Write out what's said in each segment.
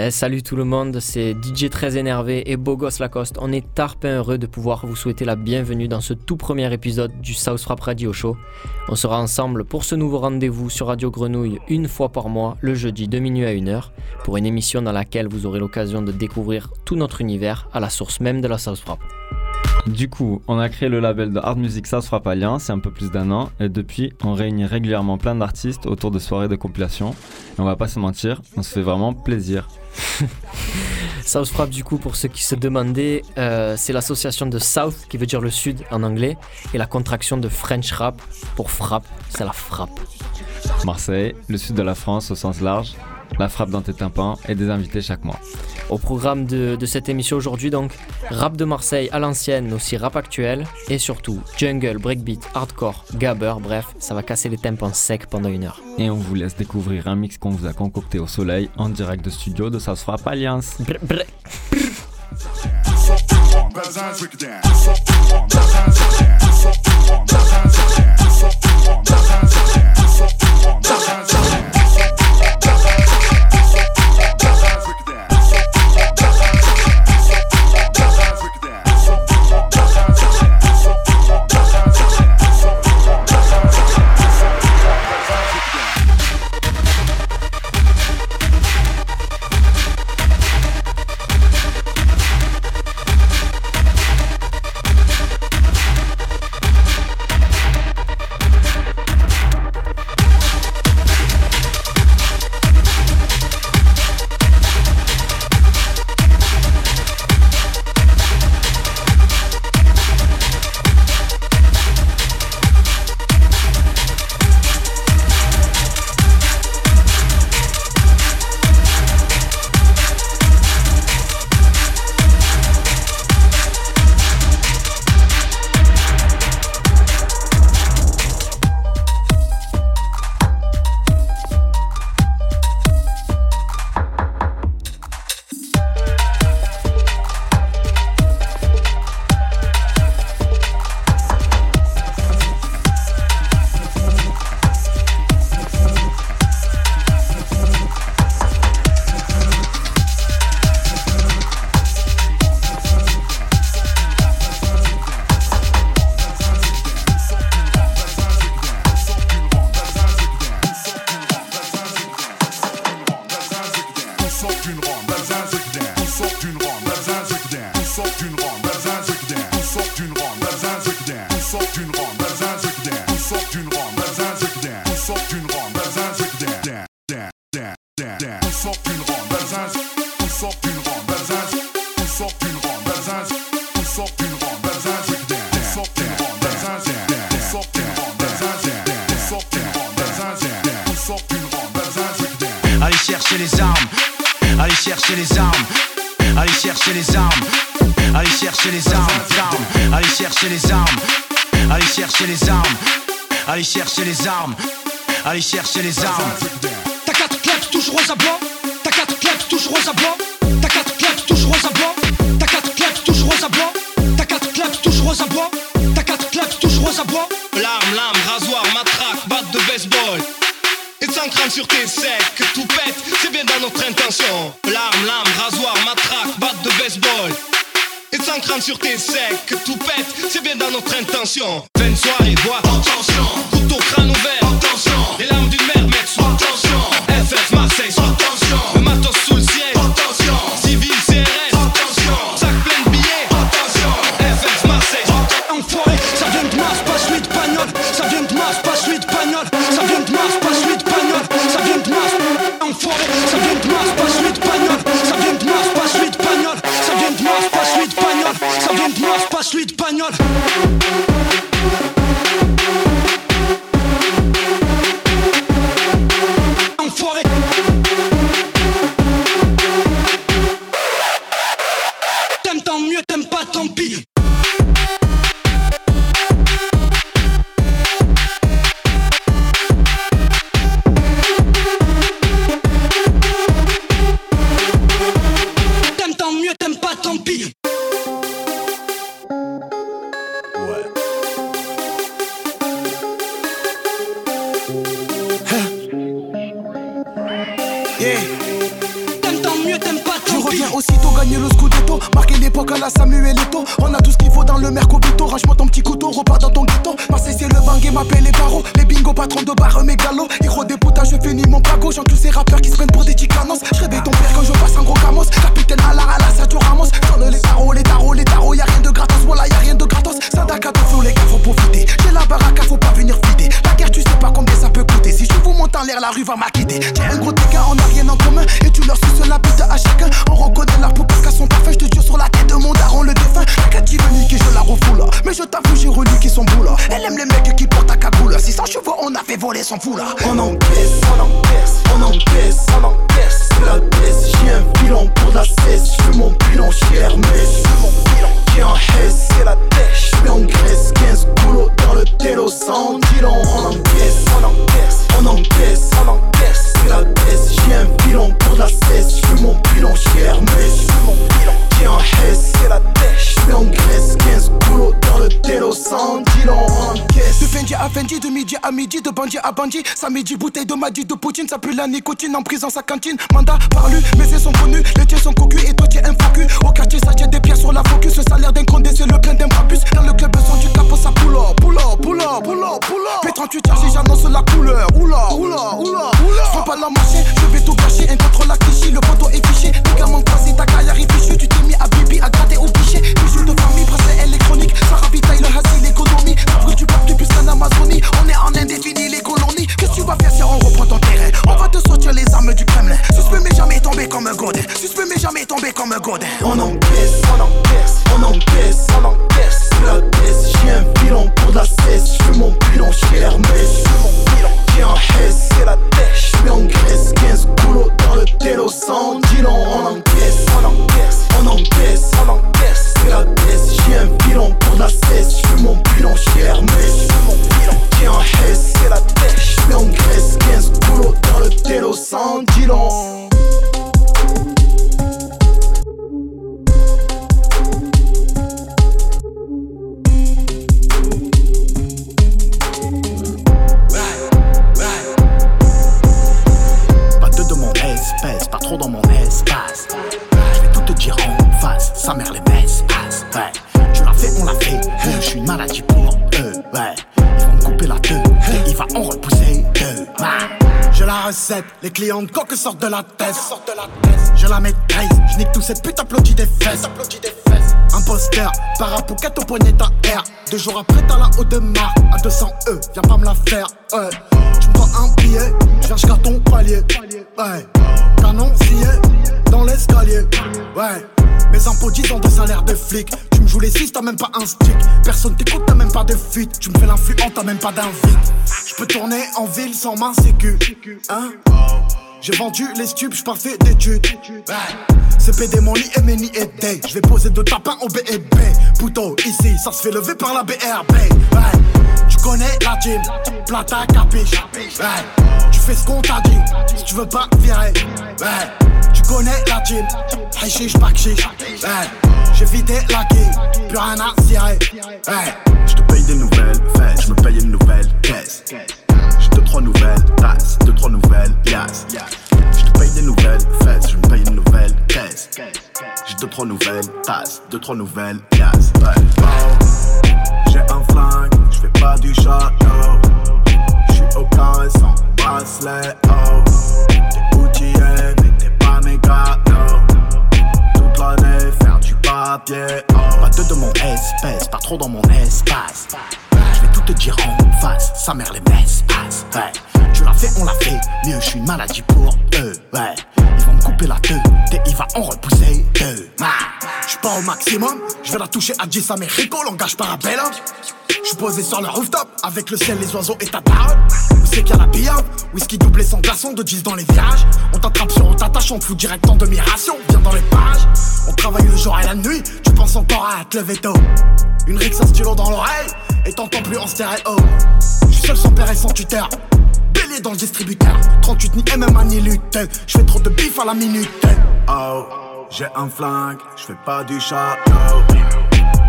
Eh, salut tout le monde, c'est DJ très énervé et Bogos Lacoste. On est tarpin heureux de pouvoir vous souhaiter la bienvenue dans ce tout premier épisode du South Frap Radio Show. On sera ensemble pour ce nouveau rendez-vous sur Radio Grenouille une fois par mois, le jeudi de minuit à 1h, pour une émission dans laquelle vous aurez l'occasion de découvrir tout notre univers à la source même de la South Frap. Du coup, on a créé le label de Hard Music South Frap Alliance il y a un peu plus d'un an et depuis, on réunit régulièrement plein d'artistes autour de soirées de compilation. Et on va pas se mentir, on se fait vraiment plaisir. South Frap, du coup, pour ceux qui se demandaient, euh, c'est l'association de South, qui veut dire le sud en anglais, et la contraction de French Rap pour frappe, c'est la frappe. Marseille, le sud de la France au sens large, la frappe dans tes tympans et des invités chaque mois. Au programme de, de cette émission aujourd'hui, donc, rap de Marseille à l'ancienne, mais aussi rap actuel, et surtout jungle, breakbeat, hardcore, gabber, bref, ça va casser les tympans secs pendant une heure. Et on vous laisse découvrir un mix qu'on vous a concocté au soleil en direct de studio de South Frap Alliance. Brr, brr. Allez toujours à blanc T'as quatre claps toujours à blanc T'as quatre claps toujours à blanc T'as quatre claps toujours à blanc T'as quatre claps toujours à blanc L'arme, lame, rasoir, matraque, batte de baseball. Et sans crâne sur tes secs, que tout pète, c'est bien dans notre intention. L'arme, lame, rasoir, matraque, batte de baseball. Et sans crâne sur tes secs, que tout pète, c'est bien dans notre intention. De soirée, bois, attention. En l'air, bandit à bandit. Samedi, bouteille de Madi, de Poutine, ça pue la nicotine en prison sa cantine. Mandat par lui, mes yeux sont connus, les tiens sont cocus et toi tu es un focus. Au quartier, ça des pierres sur la focus. Ce salaire d'un condé, c'est le plein d'un brabus. Dans le club, son du capot, ça pull up, pull up, pull up, pull up, pull up. P38 chargé, j'annonce la couleur. Oula, oula, oula, coque sortent de la tête. Je la maîtrise, je nique tout cette pute applaudit des fesses. Applaudit des fesses. Imposteur, parapouquette au poignet ta R. Deux jours après, t'as la haute de marque. À 200 E, viens pas me la faire. Ouais. Tu me prends un billet, je jusqu'à ton palier. Ouais. Canon scié dans l'escalier. Ouais. Mes impôts 10 ans de salaire de flic. Tu me joues les 6, t'as même pas un stick. Personne t'écoute, t'as même pas de fuite. Tu me fais l'influent, t'as même pas d'invite. Je peux tourner en ville sans main sécu. Hein? J'ai vendu les stupes, j'suis parfait d'études. C'est PD mon lit nids et day. Je vais poser deux tapins au BEB. Pouto, ici, ça se fait lever par la BRB. Tu connais la team, plata capiche. Tu fais ce qu'on t'a dit, si tu veux pas virer. Tu connais la team, hashish, pas chiche. Ouais. J'ai vidé la quille, plus rien à cirer. Ouais. Je te paye des nouvelles fesses, je me paye une nouvelle caisse. J'ai deux trois nouvelles tasses, deux trois nouvelles pièces. Je te paye des nouvelles fesses, je me paye une nouvelle caisse. J'ai deux trois nouvelles tasses, deux trois nouvelles. Oh, J'ai un flingue, je fais pas du château. Je suis au carré sans bracelet. Oh, t'es outillé, mais t'es pas méga. Toute l'année, faire du papier. Oh, pas deux de mon espèce, pas trop dans mon espace. Je vais tout te dire en sa mère les messes passe. Ouais. Tu l'as fait, on l'a fait, mieux, je suis une maladie pour eux. Ouais. Couper la il va en repousser deux. Je suis pas au maximum, je vais la toucher à 10 Americo, langage parabellum. Je suis posé sur le rooftop, avec le ciel, les oiseaux et ta daronne. Où c'est qu'il y a la billard? Whisky doublé sans glaçon, de 10 dans les virages. On t'attrape sur on t'attache, on te fout direct en demi-ration. Viens dans les pages, on travaille le jour et la nuit. Tu penses encore à te lever tôt. Une rixe, un stylo dans l'oreille, et t'entends plus en stéréo. Je suis seul sans père et sans tuteur péler dans le distributeur 38 ni MMA ni lutte Je fais trop de bif à la minute Oh j'ai un flingue, je fais pas du chat oh.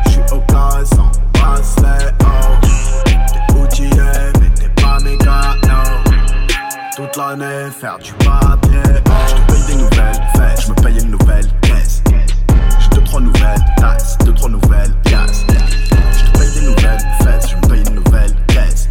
Je au cas sans bracelet oh. T'es outillé mais t'es pas méga no Toute l'année faire du papier oh. Je te paye des nouvelles fêtes, je me paye une nouvelle caisse J'ai deux trois nouvelles tasses, deux trois nouvelles pièces yes. Je te paye des nouvelles fesses, je me paye une nouvelle caisse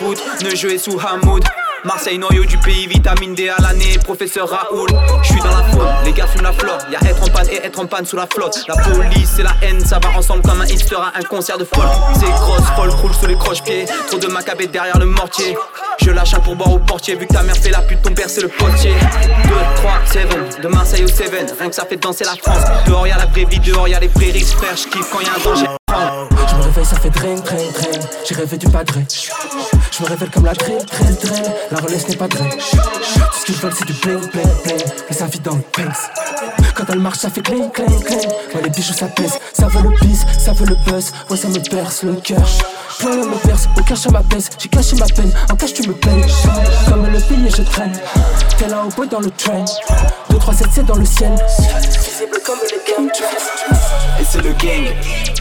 ne jouer sous Hamoud. Marseille, noyau du pays, vitamine D à l'année, professeur Raoul. Je suis dans la faune, les gars fument la flotte. Y'a être en panne et être en panne sous la flotte. La police et la haine, ça va ensemble comme un hipster à un concert de folk. C'est grosse, folk roule sous les croche-pieds. Trop de macabé derrière le mortier. Je lâche un pourboire au portier, vu que ta mère fait la pute, ton père c'est le potier. 2, 3, 7, de Marseille au 7, rien que ça fait danser la France. Dehors y'a la vraie vie, dehors y'a les vrais risques, frère. J'kiffe quand y'a un danger. Je me réveille, ça fait drain, drain, drain. J'ai rêvé du padré. Je me réveille comme la drain, drain, drain. La relève n'est pas drain. Tout ce qu'ils veulent, c'est du bling, bling, bling. Mais ça vit dans le pinks. Quand elle marche, ça fait cling, cling, cling. Ouais, les bijoux, ça pèse. Ça veut le bis, ça veut le buzz. Ouais, ça me perce le cœur. Plein me perce, au cœur je m'apaise. J'ai caché ma peine, en cache tu me payes. Comme le billet, je traîne. T'es là au bout dans le train. 2, 3, 7, c'est dans le ciel. Visible comme les gangs. Et c'est le gang.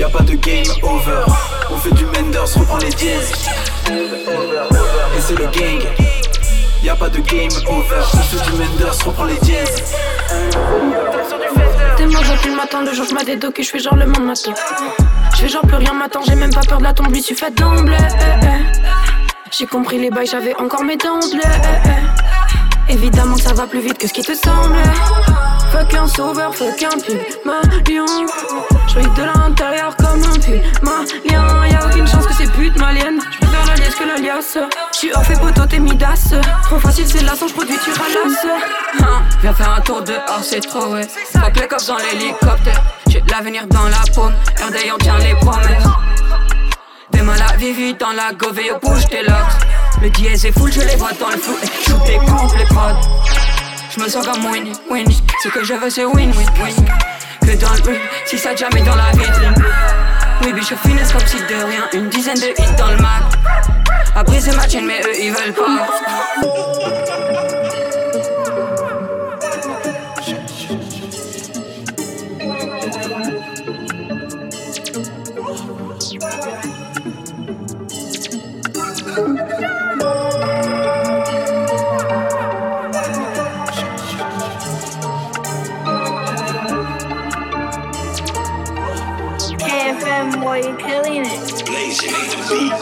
Y'a pas de game over. On fait du Menders, reprend les dièses. Et c'est le gang. Y'a pas de game over. On fait du Menders, reprend les. T'es mort depuis le matin, le jour je m'as que je fais genre le monde m'attend. Je fais genre plus rien m'attend, j'ai même pas peur de la tombe, lui suis fait d'emblée. J'ai compris les bails, j'avais encore mes dents. Évidemment ça va plus vite que ce qui te semble. Fuck un sauveur, fuck un pub, ma lion. De l'intérieur comme un pull, ma lien. Y'a aucune chance que c'est pute malienne. J'préfère la liesse que la liasse. J'suis off et poteau, t'es midas. Trop facile, c'est la je produis, tu ralasses. Hein, viens faire un tour dehors, c'est trop, ouais. Fuck les cops dans l'hélicoptère. J'ai l'avenir dans la paume. RD, on tient les promesses. Demain la vie vite dans la gové, bouge tes locks. Le dièse est full, je les vois dans le flou. Et tout est complet prod. Je me sens comme Winnie, Winnie. Ce que je veux, c'est win, win, win. Que dans le si ça jamais dans la vitrine. Oui, biche, finesse comme si de rien. Une dizaine de hits dans le mag. Après, c'est ma chaîne, mais eux, ils veulent pas. Mais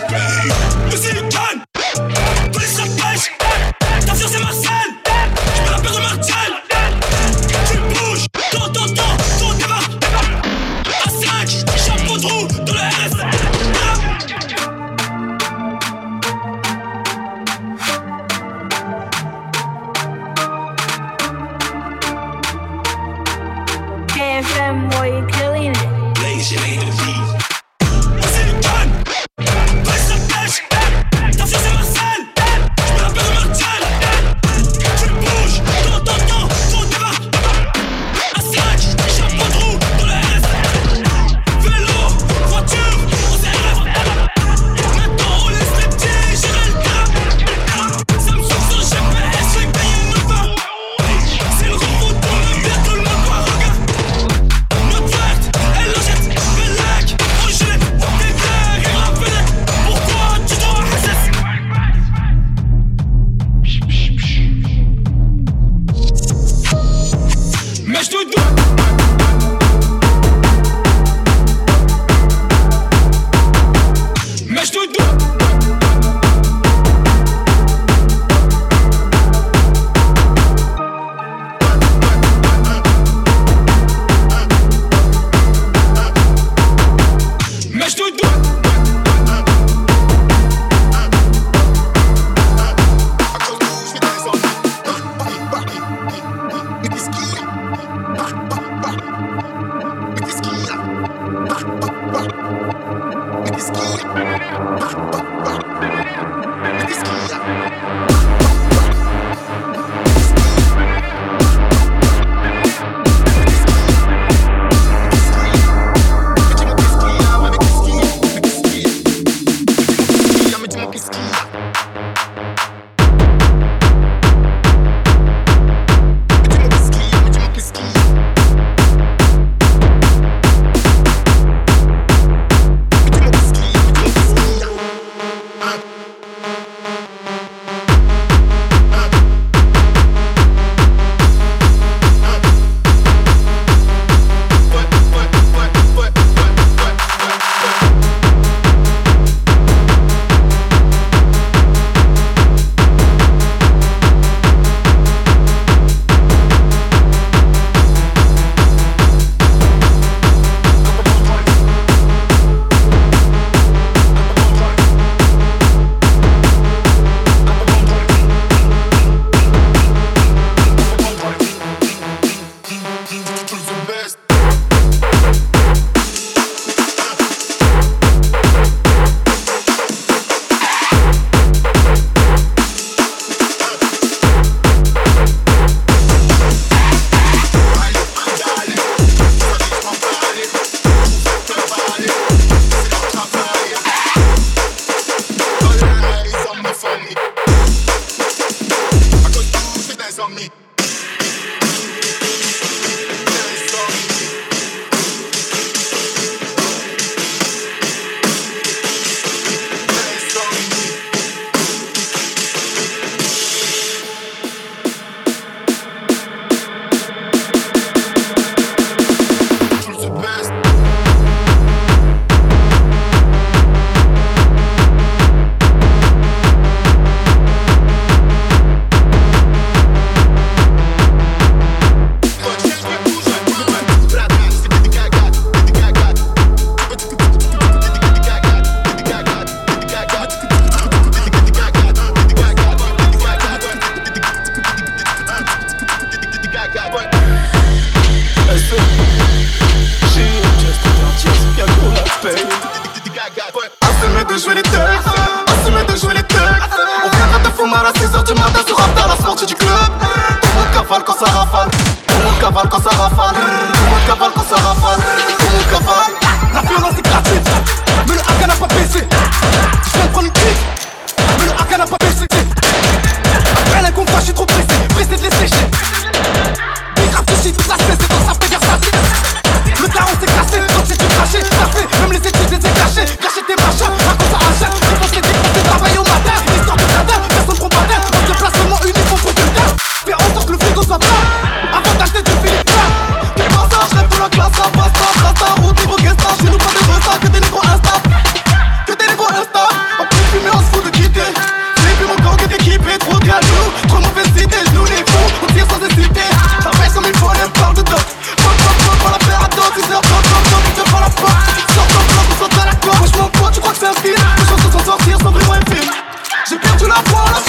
not wanna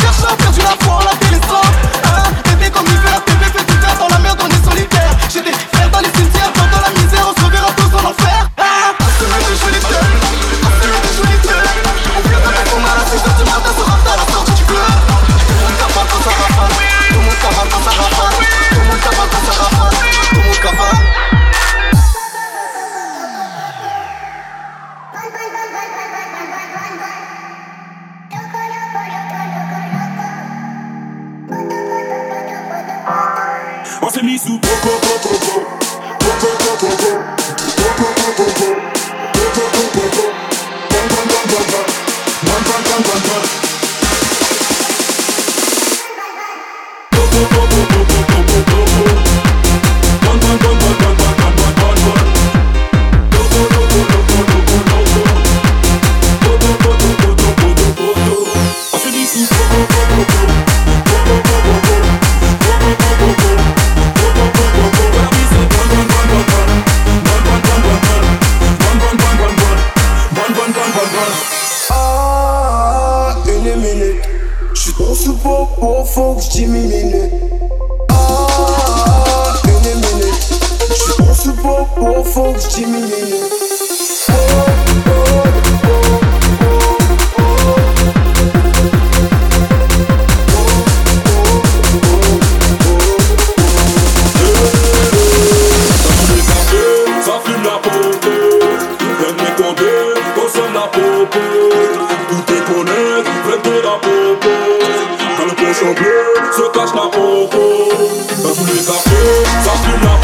Mesa, Mesa, Mesa,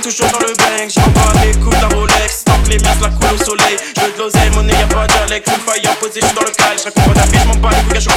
toujours dans le bang. J'envoie des coups de la Rolex, tant que les miens la coulent au soleil. Je veux de l'oseille, monnaie, y'a pas d'alec. Une faille imposée, je suis dans le cal. Je pas d'avis, je m'en bats les couilles, je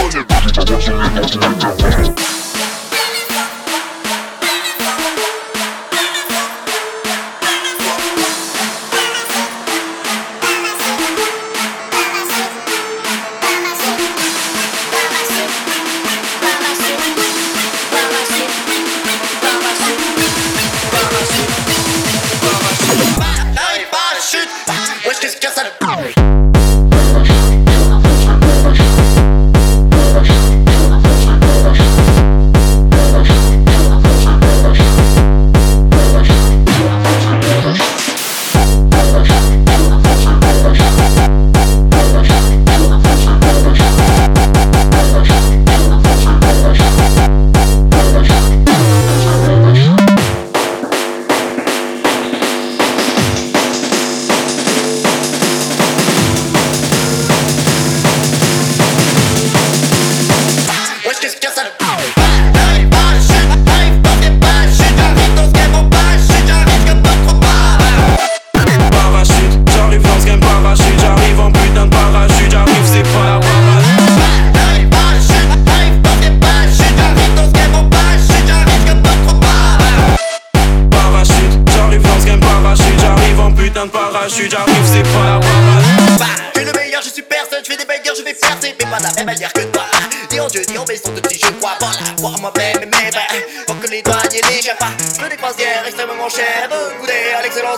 nettoyer des chefs, le extrêmement cher, de goûter à l'excellence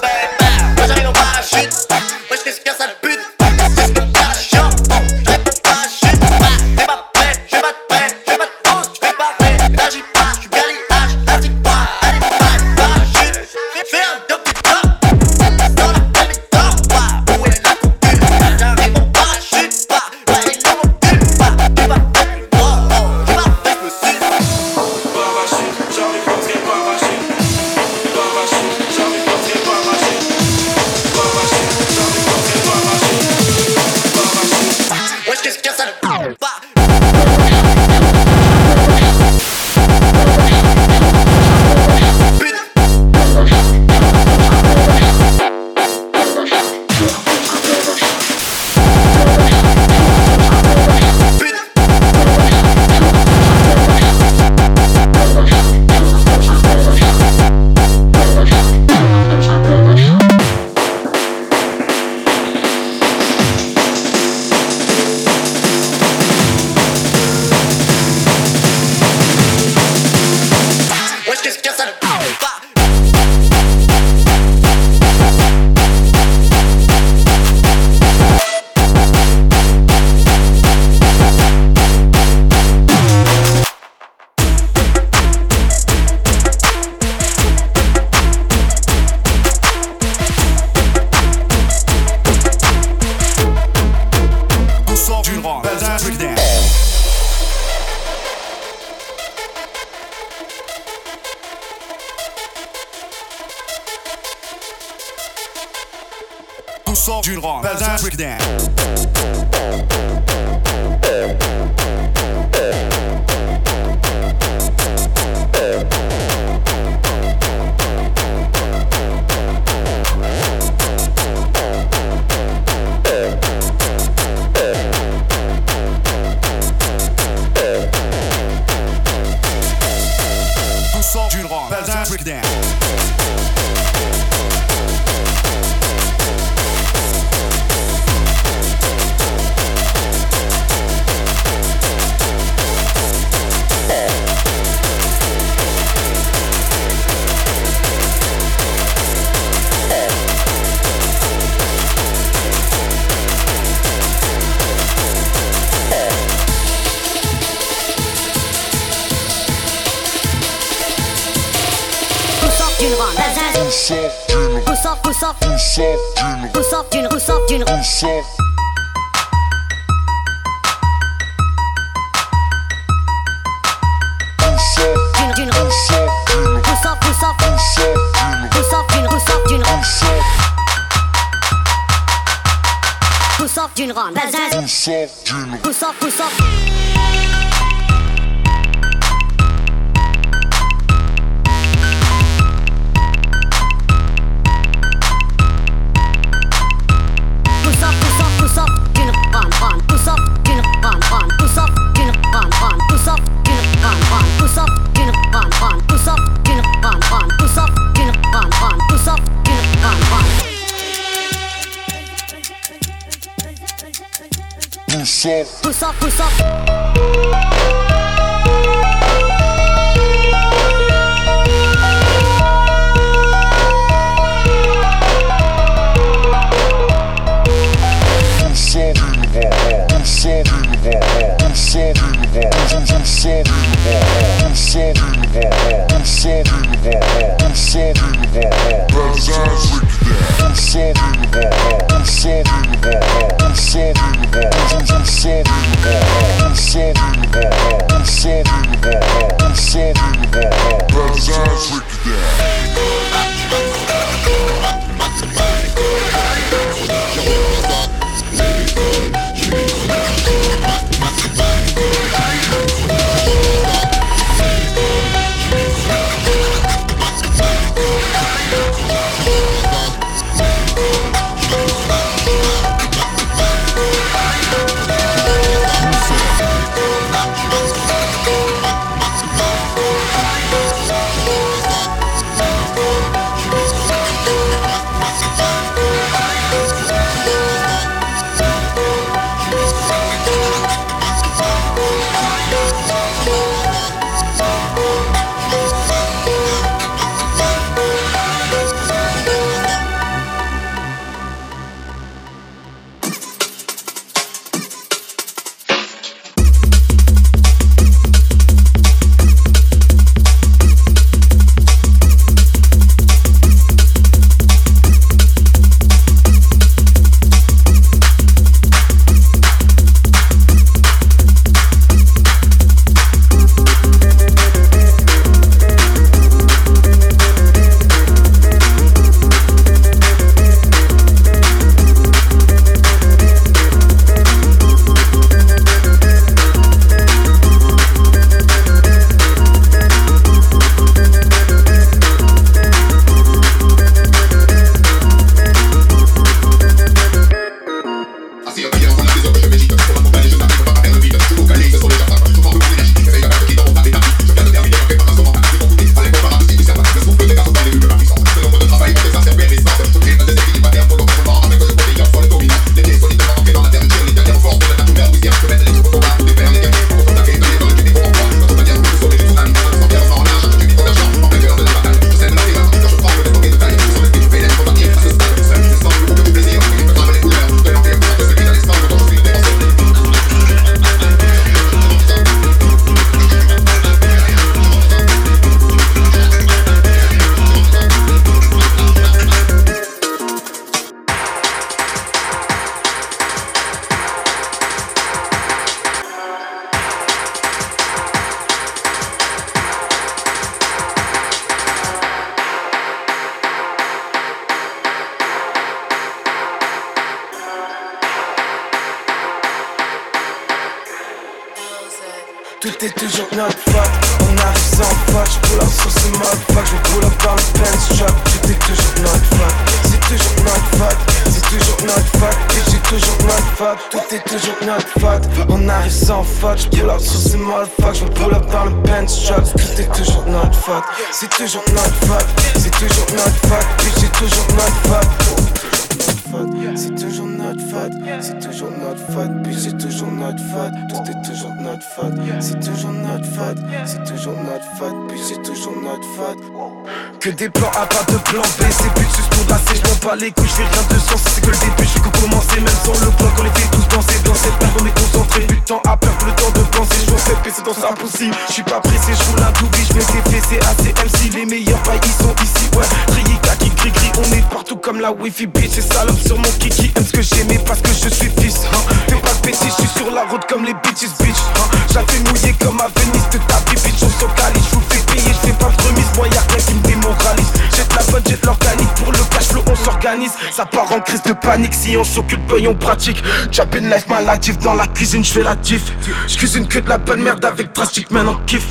sort d'une rock. Breakdown. Ressort, ressort, ressort d'une, ressort d'une, ressort, d'une, ressort d'une, ressort d'une ressort. Ressort, pousse off. Pousse off, pousse off. Savage. C'est toujours notre faute, puis c'est toujours notre faute, tout est toujours notre faute, c'est toujours notre faute, c'est toujours notre faute, puis c'est toujours notre faute. Que des plans A, pas de plan B, c'est plus je m'en bats les couilles, je fais rien de sens, c'est que le début, je que commencer, même sans le plan, qu'on fait tous danser dans cette période, on est concentré, plus de temps à perdre, le temps de penser, je fais c'est dans ça possible, je suis pas pressé, je roule un double, je mets des fessées, ACMC, les meilleurs bails, ils sont ici, ouais, trier, comme la wifi bitch. Et salope sur mon kiki aime ce que j'aimais parce que je suis fils hein. Fais pas de bêtises, je suis sur la route comme les bitches bitch hein. J'avais mouillé comme à Venise de ta bitch. On se calice Je vous fais payer, je fais pas de remise. Moi y'a rien qui me démoralise la bonne, jette l'organique. Pour le cash flow on s'organise. Ça part en crise de panique. Si on s'occupe boy on pratique. Jab une life maladif dans la cuisine je fais la diff. Je cuisine que de la bonne merde avec drastique maintenant kiff.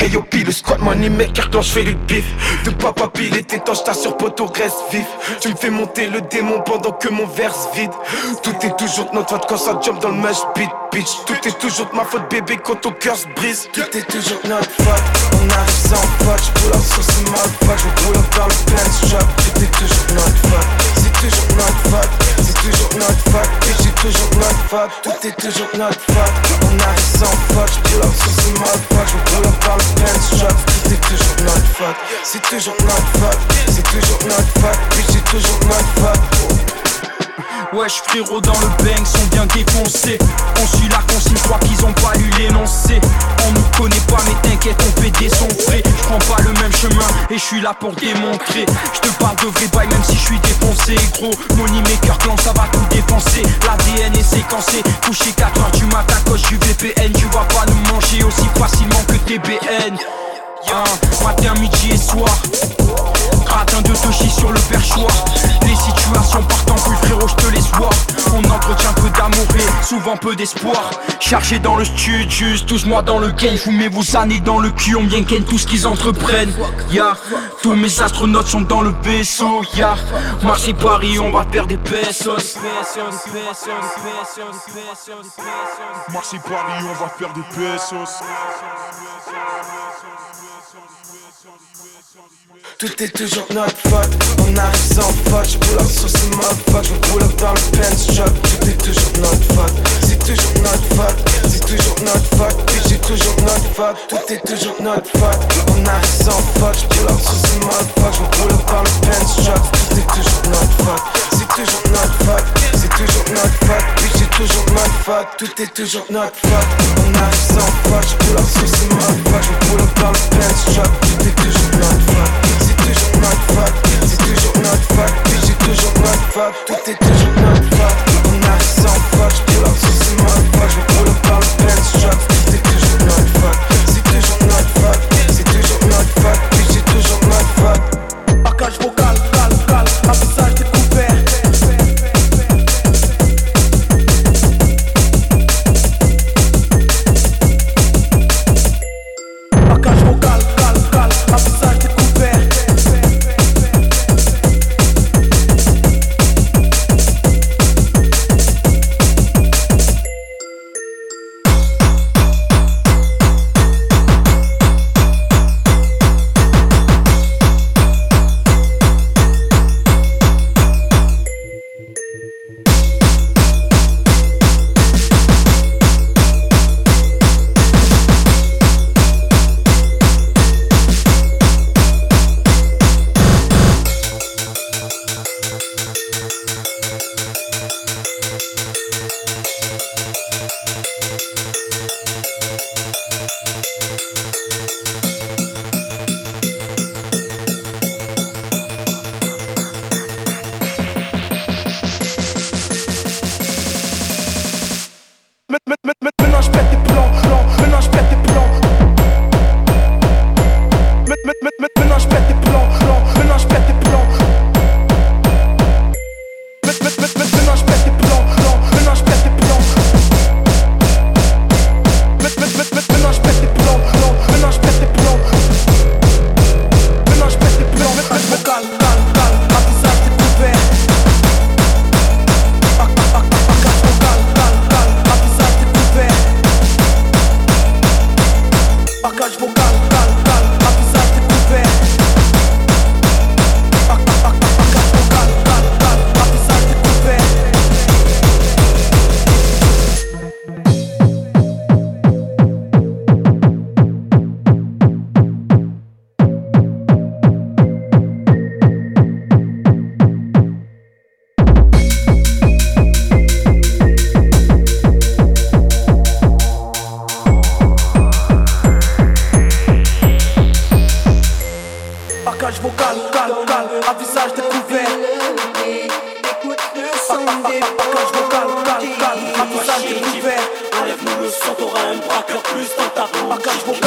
Hey yo pile le squat money maker quand je fais le bif De papa pile et t'étanche sur poteau reste vif. Tu me fais monter le démon pendant que mon verse vide. Tout est toujours de notre faute quand ça jump dans le mush beat bitch. Tout est toujours de ma faute bébé quand ton cœur se brise. Tout est toujours de notre faute Up dans le Benz shop Tout est toujours de notre faute C'est toujours de notre faute C'est toujours de notre faute Bitch c'est toujours de notre faute Tout est toujours de notre faute On arrive sans pote J'pull up sur ce motherfuck J'pull up dans le Benz shop Tout est toujours de notre faute C'est toujours de notre faute C'est toujours de Wesh frérot dans le bang sont bien défoncés. On suit la consigne, crois qu'ils ont pas lu l'énoncé. On nous connaît pas mais t'inquiète on fait des sons frais. Je prends pas le même chemin et je suis là pour démontrer. Je te parle de vrai bail même si je suis défoncé. Gros Money maker clan ça va tout défoncer L'ADN est séquencé. Couché 4h du matin cause du VPN Tu vas pas nous manger aussi facilement que TBN un matin, midi et soir Gratin de touchy sur le perchoir. Les situations partent en plus frérot je te laisse voir On entretient peu d'amour et souvent peu d'espoir. Chargé dans le studio, tous moi dans le game. Mets vos années dans le cul, on bien ken tout ce qu'ils entreprennent. Ya, tous mes astronautes sont dans le vaisseau. Ya, Marseille Paris on va faire des pesos. Marseille Paris on va faire des pesos Tout est toujours notre faute, on arrive sans faute J'pull up sur ce motherfuck, j'pull up dans le Benz shop Tout est toujours notre faute, c'est toujours notre faute C'est toujours notre faute, puis c'est toujours notre faute Tout est toujours notre faute, on arrive sans faute J'pull up sur ce motherfuck, j'pull up dans le Benz shop Tout est toujours notre faute, c'est toujours notre faute C'est toujours notre faute, puis c'est toujours notre faute Tout est toujours notre faute, on arrive sans faute J'pull up sur ce motherfuck, j'pull up dans le Benz shop Tout est toujours notre faute toujours notre faute, c'est toujours notre faute, puis c'est toujours notre faute, tout est toujours notre faute. On arrive sans faute, j'pull up sur ce motherfuck, je pull up dans le Benz shop, tout est toujours notre faute, c'est toujours notre faute, Nous le sang, t'auras un braqueur plus dans ta cage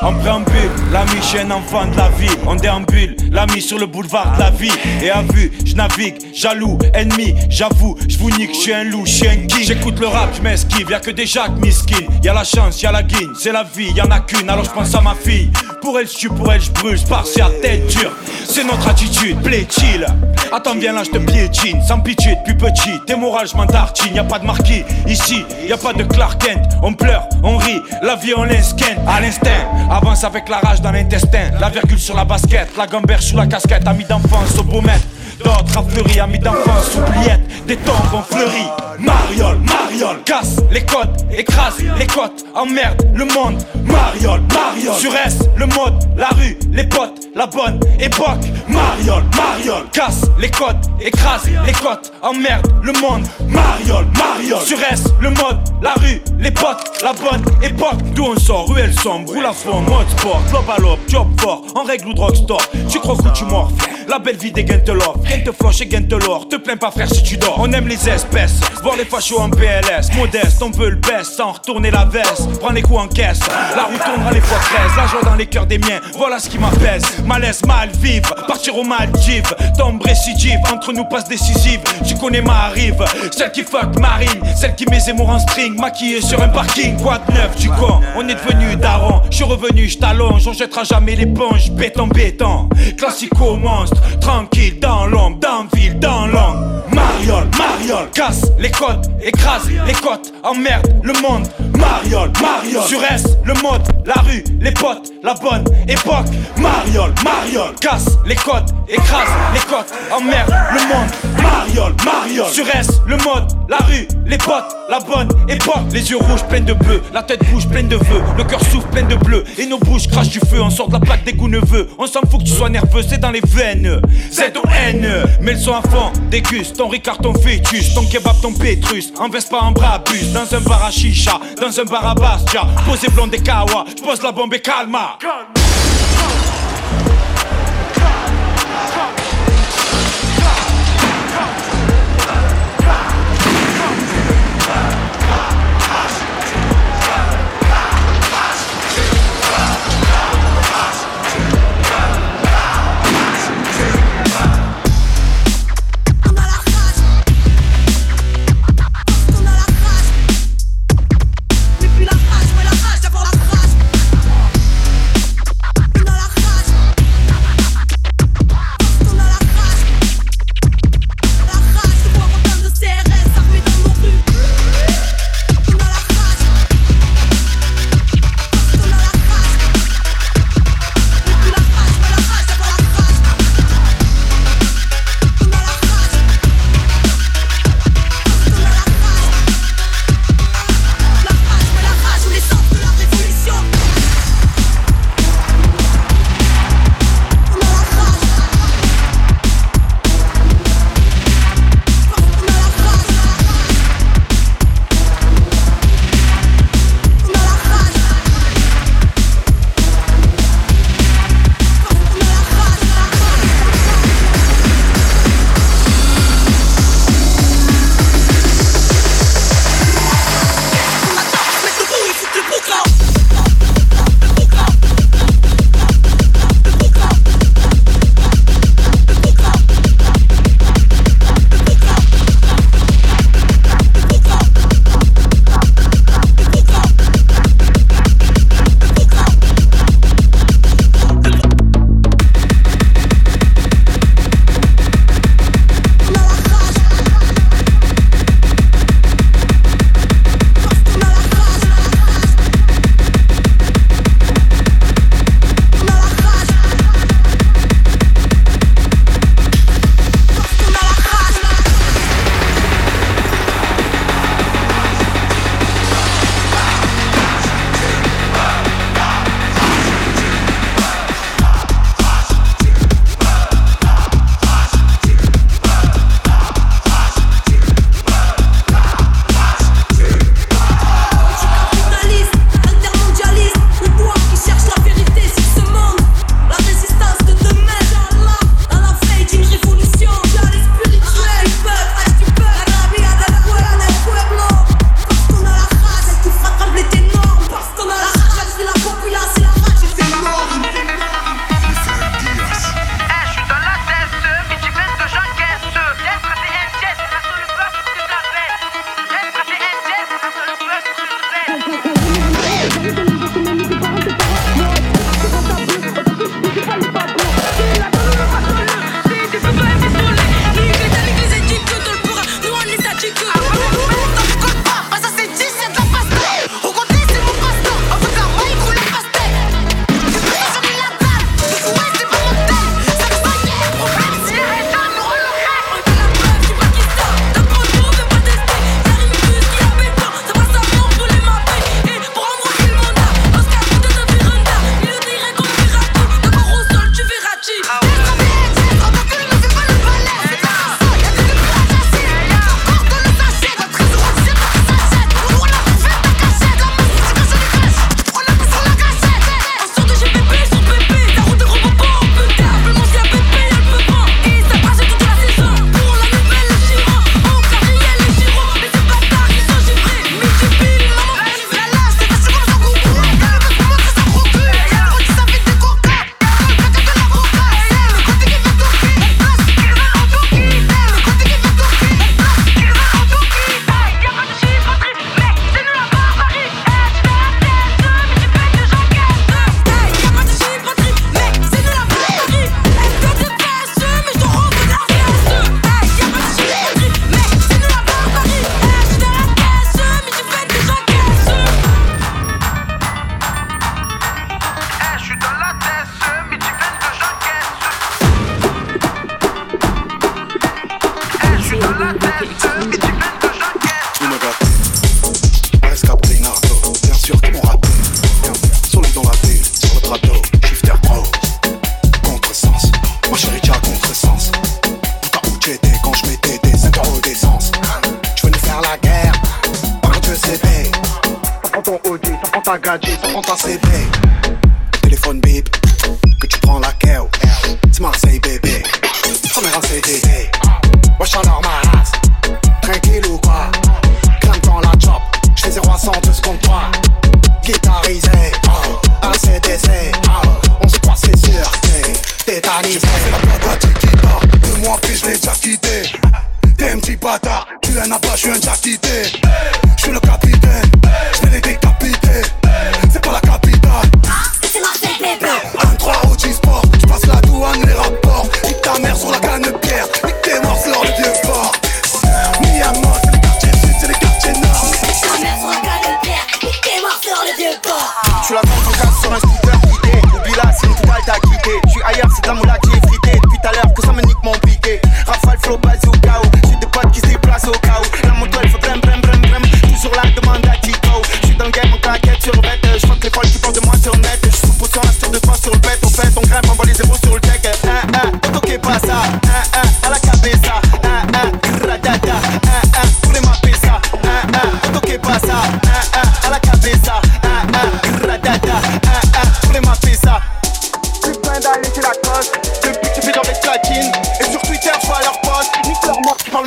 I'm prêt l'ami, je suis un enfant de la vie. On déambule, l'ami sur le boulevard de la vie. Et à vue, je navigue, jaloux, ennemi, j'avoue, je vous nique, je suis un loup, je suis un king. J'écoute le rap, je m'esquive, y'a que des Jacques miskin. Y'a la chance, y'a la guine, c'est la vie, y'en a qu'une, alors je pense à ma fille. Pour elle, je tue, pour elle, je brûle, je à tête dure. C'est notre attitude, play chill. Attends, viens là, je te piétine, sans pitié depuis petit. Tes morales, je m'en tartine, y a pas de marquis. Ici, y a pas de Clark Kent. On pleure, on rit, la vie on l'insquinte. À l'instinct, avance avec la rage dans l'intestin. La virgule sur la basket, la gamberge sous la casquette. Ami d'enfance au beau maître. D'autres a fleuri, amis d'enfance, oubliettes, des tombes ont fleuri. Mariole, Mariole, casse les codes, écrase les côtes, emmerde le monde. Mariole, Mariole, sur S, le mode, la rue, les potes, la bonne époque. Mariole, Mariole, casse les codes, écrase les côtes, emmerde le monde. Mariole, Mariole, sur S, le mode, la rue, les potes, la bonne époque. D'où on sort, ruelle sombre, roule à fond, mode sport, global up, job fort, en règle ou drugstore. Tu crois que tu mords, la belle vie des. Gain te et gain te l'or. Te plains pas, frère, si tu dors. On aime les espèces. Voir les fachos en PLS. Modeste, on veut le best sans retourner la veste. Prends les coups en caisse. La roue tournera les fois 13. La joie dans les cœurs des miens. Voilà ce qui m'apaise. Malaise, mal vivre. Partir au Maldives. Tombe récidive. Entre nous passe décisive. Tu connais ma rive. Celle qui fuck Marine. Celle qui met Zemmour en string. Maquillée sur un parking. Quoi de neuf, du con. On est devenu daron. Je suis revenu, je t'allonge. On jettera jamais l'éponge. Béton, béton. Classico monstre. Tranquille dans l'ombre. Dans ville, dans l'ombre. Mariole, Mariole. Casse les codes. Écrase les côtes. Emmerde le monde. Mariole, Mariole. Sur S, le mode. La rue, les potes. La bonne époque. Mariole, Mariole. Casse les codes. Écrase les côtes. Emmerde le monde. Mariole, Mariole. Sur S, le mode. La rue, les potes. La bonne époque. Les yeux rouges pleins de bleu. La tête bouge pleine de feu. Le cœur souffle plein de bleu. Et nos bouches crachent du feu. On sort de la plaque des goûts neveux. On s'en fout que tu sois nerveux. C'est dans les veines. Z-O-N. Mets le son à fond. Déguste ton Ricard, ton fœtus. Ton kebab, ton pétrus. En pas en brabus. Dans un bar à chicha. Dans un bar à Bastia. Posé blonde et kawa. J'pose la bombe et calma. Mais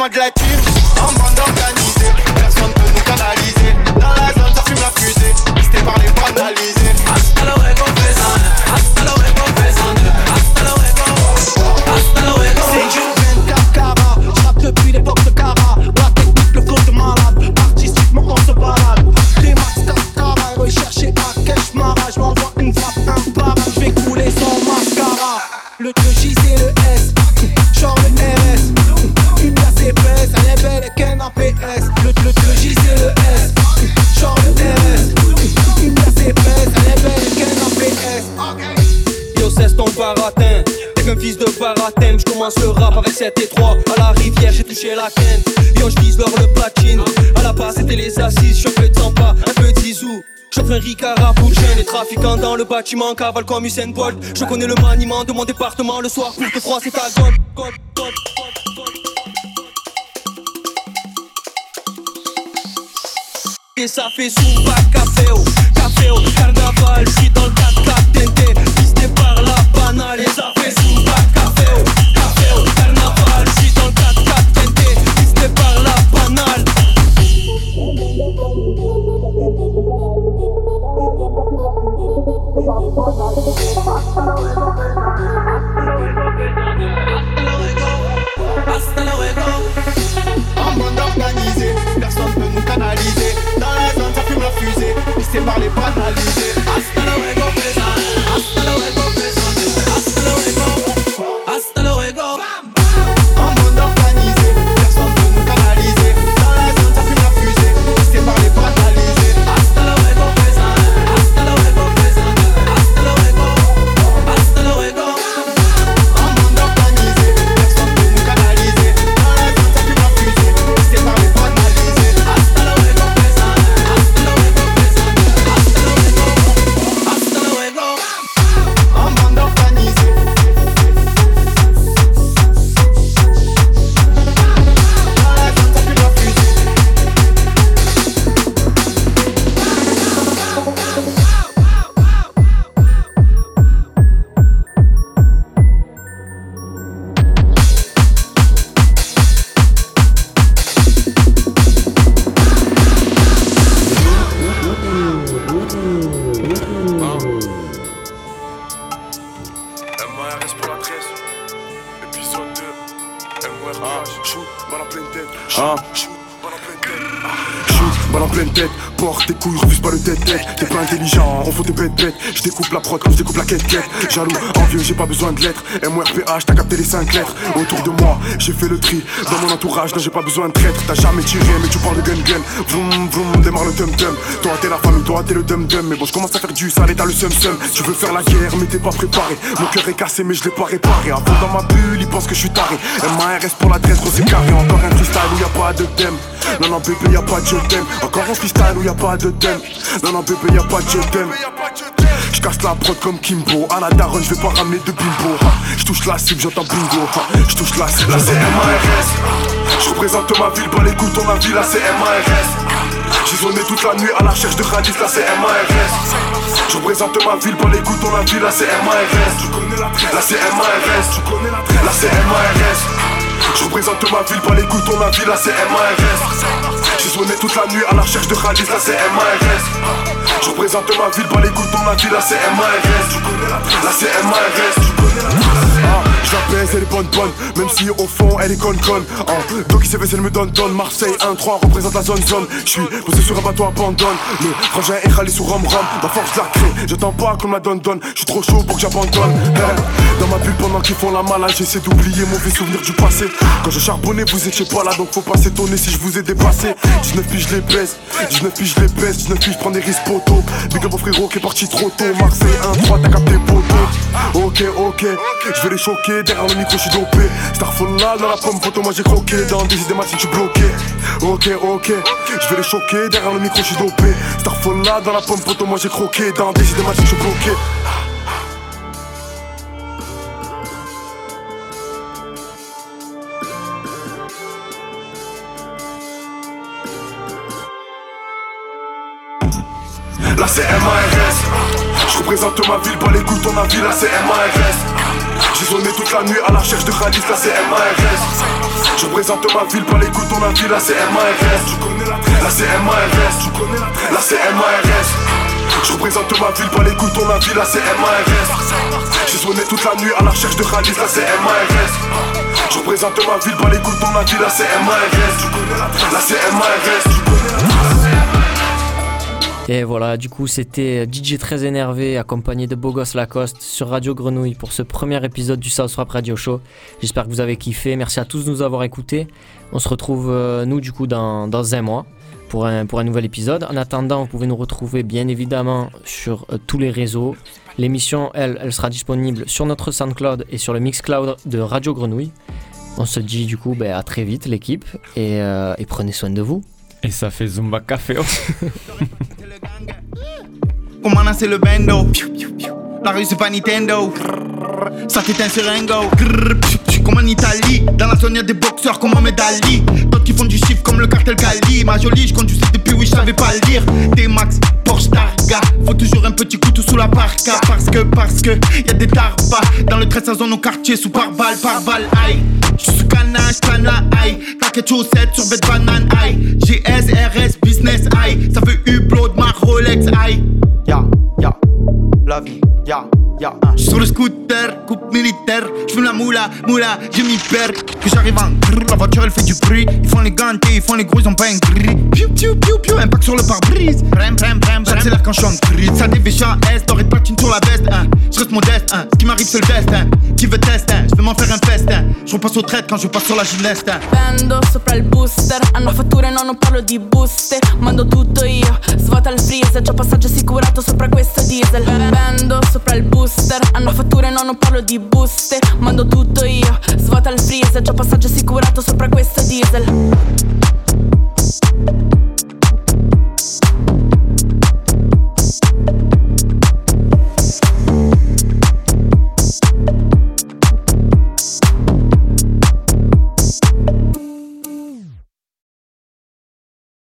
much like. bâtiment, cavale comme Usain Bolt. Je connais le maniement de mon département. Le soir, plus que froid, c'est à gold. gold, gold, Et ça fait souvent café, oh, café, oh, carnaval. J'suis dans le 4 4 tenté, pisté par la banale. Et ça Personne peut nous canaliser Dans les zone ça fume la fusée Pisté par les banalisés découpe la comme je découpe la quête. Jaloux, envieux, j'ai pas besoin de lettres. MORPH, t'as capté les 5 lettres. Autour de moi, j'ai fait le tri. Dans mon entourage, non, j'ai pas besoin de traître. T'as jamais tiré, mais tu parles de gun gun. Vroom vroom, démarre le dum dum. Toi, t'es la famille, toi, t'es le dum dum. Mais bon, je commence à faire du sale et t'as le sum sum. Tu veux faire la guerre, mais t'es pas préparé. Mon cœur est cassé, mais je l'ai pas réparé. Avant dans ma bulle, ils pensent que je suis taré. MARS pour l'adresse, gros c'est carré. Encore un freestyle où y a pas de thème. Non, non, bébé, y a pas de je. Encore un freestyle où y a pas de thème. Non, non, bébé, y a pas de je t'aime. Je casse la prod comme Kimbo. À la daronne, je vais pas ramener de bimbo. Je touche la cible, j'entends bingo. Je touche la cible, là c'est MARS. Je représente ma ville, pas les coups, ton avis, là c'est MARS. J'ai sonné toute la nuit à la recherche de Radis, là c'est MARS. Je représente ma ville, pas les coups, ton avis, là c'est MARS. Là c'est MARS. Là c'est MARS. Je représente ma ville, pas les coups, ton avis, là c'est MARS. J'ai sonné toute la nuit à la recherche de Radis, là c'est MARS. Je représente ma ville, pas les coups, ton avis, là c'est MARS. Là elle est bonne bonne, même si au fond elle est conne conne. Ah, donc il s'est elle me donne donne. Marseille 1-3 représente la zone zone. Je suis posé sur un bateau abandonne. Le frangin est râlé sur Rom Rom. Ma force la j'attends pas qu'on me la donne donne. Je suis trop chaud pour que j'abandonne. Dans ma bulle pendant qu'ils font la malade, j'essaie d'oublier mauvais souvenirs du passé. Quand je charbonnais, vous étiez pas là, donc faut pas s'étonner si je vous ai dépassé. 19 piges je les baisse, 19 piges je les baisse, 19 piges je prends des risques poteau. Big up au frérot qui est parti trop tôt. Marseille 1-3, t'as capté poteau. Ok, ok, je vais les choquer, derrière le micro je suis dopé. Starfall dans la pomme photo moi j'ai croqué. Dans des idées je suis bloqué. Ok ok. Je vais les choquer, derrière le micro je suis dopé. Starfall dans la pomme photo moi j'ai croqué. Dans des idées je suis bloqué. Là c'est MARS Je représente ma ville, pas les couilles ton avis, là c'est MARS J'ai sonné toute la nuit à la recherche de Khalis, là c'est MARS Je représente ma ville, pas les couilles ton avis, là c'est MARS Là c'est MARS Là c'est MARS Je représente ma ville, pas les couilles ton avis, là c'est MARS J'ai sonné toute la nuit à la recherche de Khalis, là c'est MARS Je représente ma ville, pas les couilles ton avis, là c'est MARS Là c'est MARS Et voilà, du coup, c'était DJ très énervé, accompagné de Bogos Lacoste sur Radio Grenouille pour ce premier épisode du South Rap Radio Show. J'espère que vous avez kiffé. Merci à tous de nous avoir écoutés. On se retrouve, euh, nous, du coup, dans, dans un mois pour un, pour un nouvel épisode. En attendant, vous pouvez nous retrouver bien évidemment sur euh, tous les réseaux. L'émission, elle, elle sera disponible sur notre SoundCloud et sur le Mixcloud de Radio Grenouille. On se dit du coup ben, à très vite l'équipe et, euh, et prenez soin de vous. Et ça fait Zumba Café. Comment c'est le bendo. La rue c'est pas Nintendo. Ça t'éteint sur un go En Italie. Dans la zone y'a des boxeurs comme Mohamed Ali. D'autres qui font du chiffre comme le cartel Gali. Ma jolie je conduis depuis oui je savais pas le dire. T-Max, Porsche Targa. Faut toujours un petit couteau sous la parka. Parce que, parce que Y'a des tarpas Dans le 13 zone au quartier sous par balle, par balle Aïe. J'suis sous canage, canne la aïe. T'inquiète chaussette sur bête banane aïe. GS, RS, business aïe. Ça veut upload ma Rolex aïe. Ya, ya, la vie, ya J'suis sur le scooter, coupe militaire J'fume la moula, moula, je m'y perds Que j'arrive en grrr, la voiture elle fait du bruit. Ils font les gantés, ils font les gros, ils ont pas un gris. Piu, piu, piu, piu, impact sur le pare-brise. Brem, brem, brem, j'accélère quand j'suis en grid Ça dévêche en S, doré de platine sur la veste hein. J'reste modeste, hein. ce qui m'arrive c'est le destin Qui veut tester, hein. j'vais m'en faire un festin J'repasse au trait quand je passe sur la gymnast hein. Vendo sopra il booster Hanno fatture, no non parlo di buste. Mando tutto io, svuota il freezer C'ho passaggio assicurato sopra questo diesel. Vendo sopra il booster Hanno fatture, no non parlo di buste. Mando tutto io, svuota il freezer. C'ho passaggio assicurato sopra questo diesel